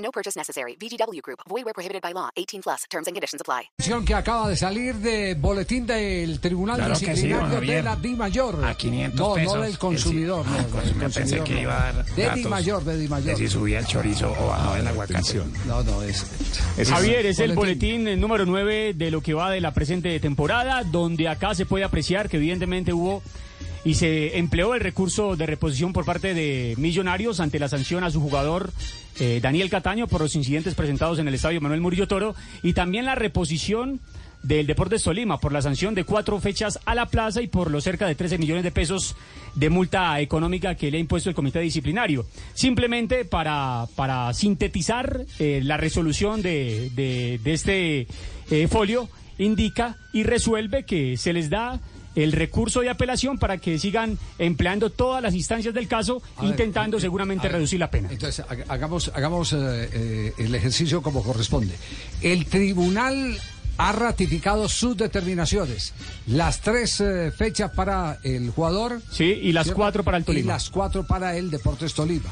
No purchase necessary. VGW Group. Void where prohibited by law. 18 plus. Terms and conditions apply. que acaba de salir de boletín del Tribunal Claro sí, Disciplinario don de Javier. la Di Mayor. A 500 no, pesos. No del consumidor. Ah, no, pues del me pensé consumidor, que no. iba a dar De Di Mayor, de Di Mayor. de si subía el chorizo o bajaba el aguacate. No, no, es... Javier, es el boletín eh, número 9 de lo que va de la presente temporada, donde acá se puede apreciar que evidentemente hubo y se empleó el recurso de reposición por parte de Millonarios ante la sanción a su jugador eh, Daniel Cataño por los incidentes presentados en el estadio Manuel Murillo Toro y también la reposición del Deportes Tolima por la sanción de cuatro fechas a la plaza y por los cerca de 13 millones de pesos de multa económica que le ha impuesto el comité disciplinario. Simplemente para, para sintetizar eh, la resolución de, de- este eh, folio, indica y resuelve que se les da el recurso de apelación para que sigan empleando todas las instancias del caso, A intentando eh, seguramente a ver, reducir la pena. Entonces, ha- hagamos, hagamos eh, eh, el ejercicio como corresponde. El tribunal ha ratificado sus determinaciones. Las tres eh, fechas para el jugador. Sí, y las ¿cierto? cuatro para el Y Tolima. las cuatro para el Deportes Tolima.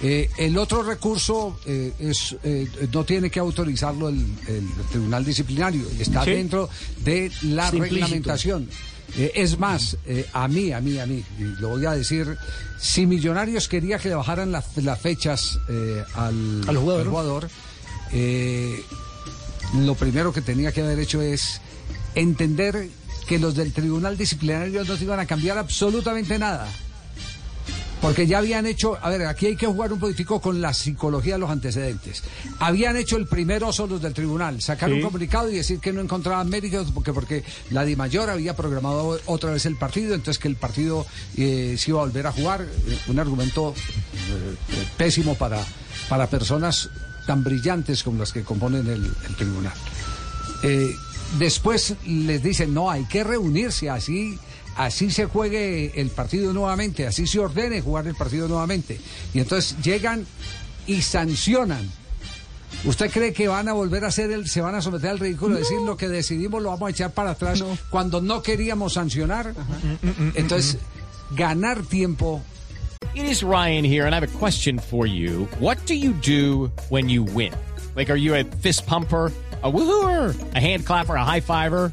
Eh, el otro recurso eh, es, eh, no tiene que autorizarlo el, el tribunal disciplinario, está Sí. dentro de la reglamentación. Eh, es más, eh, a mí, a mí, a mí, y lo voy a decir, si Millonarios quería que le bajaran las, las fechas eh, al, Al jugador. al jugador, eh, lo primero que tenía que haber hecho es entender que los del tribunal disciplinario no se iban a cambiar absolutamente nada. Porque ya habían hecho, a ver, aquí hay que jugar un poquitico con la psicología de los antecedentes. Habían hecho el primer oso los del tribunal, sacar un comunicado y decir que no encontraban méritos porque porque la Di Mayor había programado otra vez el partido, entonces que el partido eh, se iba a volver a jugar, eh, un argumento eh, eh, pésimo para, para personas tan brillantes como las que componen el, el tribunal. Eh, después les dicen, no, hay que reunirse, así, así se juegue el partido nuevamente, así se ordene jugar el partido nuevamente. Y entonces llegan y sancionan. ¿Usted cree que van a volver a hacer el, se van a someter al ridículo, decir lo que decidimos lo vamos a echar para atrás cuando no queríamos sancionar? Entonces, ganar tiempo It is Ryan here, and I have a question for you. What do you do when you win? Like, are you a fist pumper? A woohooer, a hand clapper, a high fiver.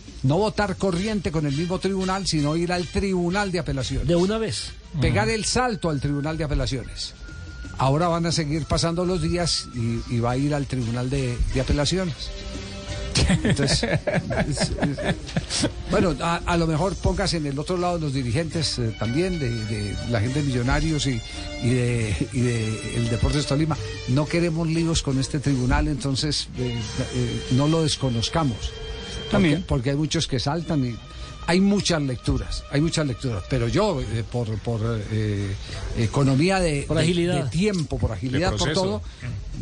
no votar corriente con el mismo tribunal, sino ir al tribunal de apelaciones. De una vez. pegar el salto al tribunal de apelaciones. Ahora van a seguir pasando los días y, y va a ir al tribunal de, de apelaciones. Entonces, es- es- bueno, a, a lo mejor póngase en el otro lado los dirigentes eh, también, de, de la gente de Millonarios y, y de, y de el Deportes Tolima. No queremos líos con este tribunal, entonces eh, eh, no lo desconozcamos. Porque, También. porque hay muchos que saltan y hay muchas lecturas, hay muchas lecturas, pero yo eh, por, por eh, economía de, Por agilidad. de tiempo, por agilidad, por todo,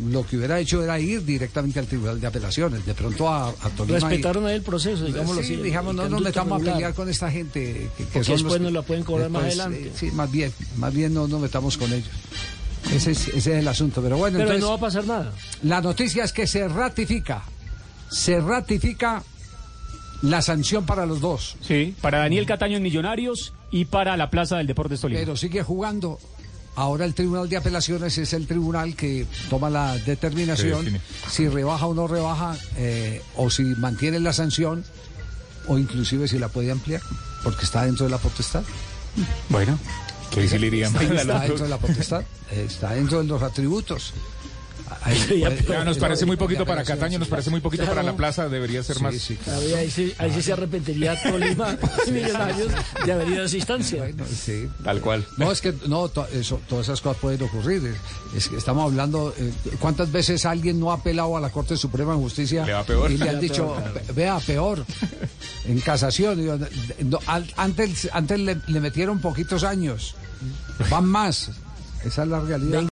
lo que hubiera hecho era ir directamente al Tribunal de Apelaciones, de pronto a, a Tolima. y- Respetaron ahí el proceso, digámoslo Sí, así. digamos, no nos metamos a pelear con esta gente. Que, que Porque son los después que- nos la pueden cobrar más adelante. eh, sí, más bien, más bien no nos metamos con ellos. Ese es, ese es el asunto. Pero bueno, Pero entonces, no va a pasar nada. la noticia es que se ratifica, se ratifica la sanción para los dos. Sí, para Daniel Cataño en Millonarios y para la Plaza del Deportes Tolima. pero sigue jugando. Ahora el Tribunal de Apelaciones es el tribunal que toma la determinación Sí, si rebaja o no rebaja, eh, o si mantiene la sanción, o inclusive si la puede ampliar, porque está dentro de la potestad. Bueno, Que sí le Está los dentro de la potestad, está dentro de los atributos. Ahí- Ya nos parece muy poquito para Cataño, nos parece muy poquito para la plaza, debería ser más. Sí, sí, claro. Ahí, ahí sí, ahí sí se arrepentiría Tolima y Millonarios de haber ido a esa instancia. Bueno, sí. Tal cual. No, es que no, to- eso, todas esas cosas pueden ocurrir. Es- que estamos hablando, eh, ¿cuántas veces alguien no ha apelado a la Corte Suprema de Justicia Le va peor. y le han dicho, "Ve- vea, peor, en casación? No, antes antes le, le metieron poquitos años, van más. Esa es la realidad.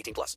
18 plus.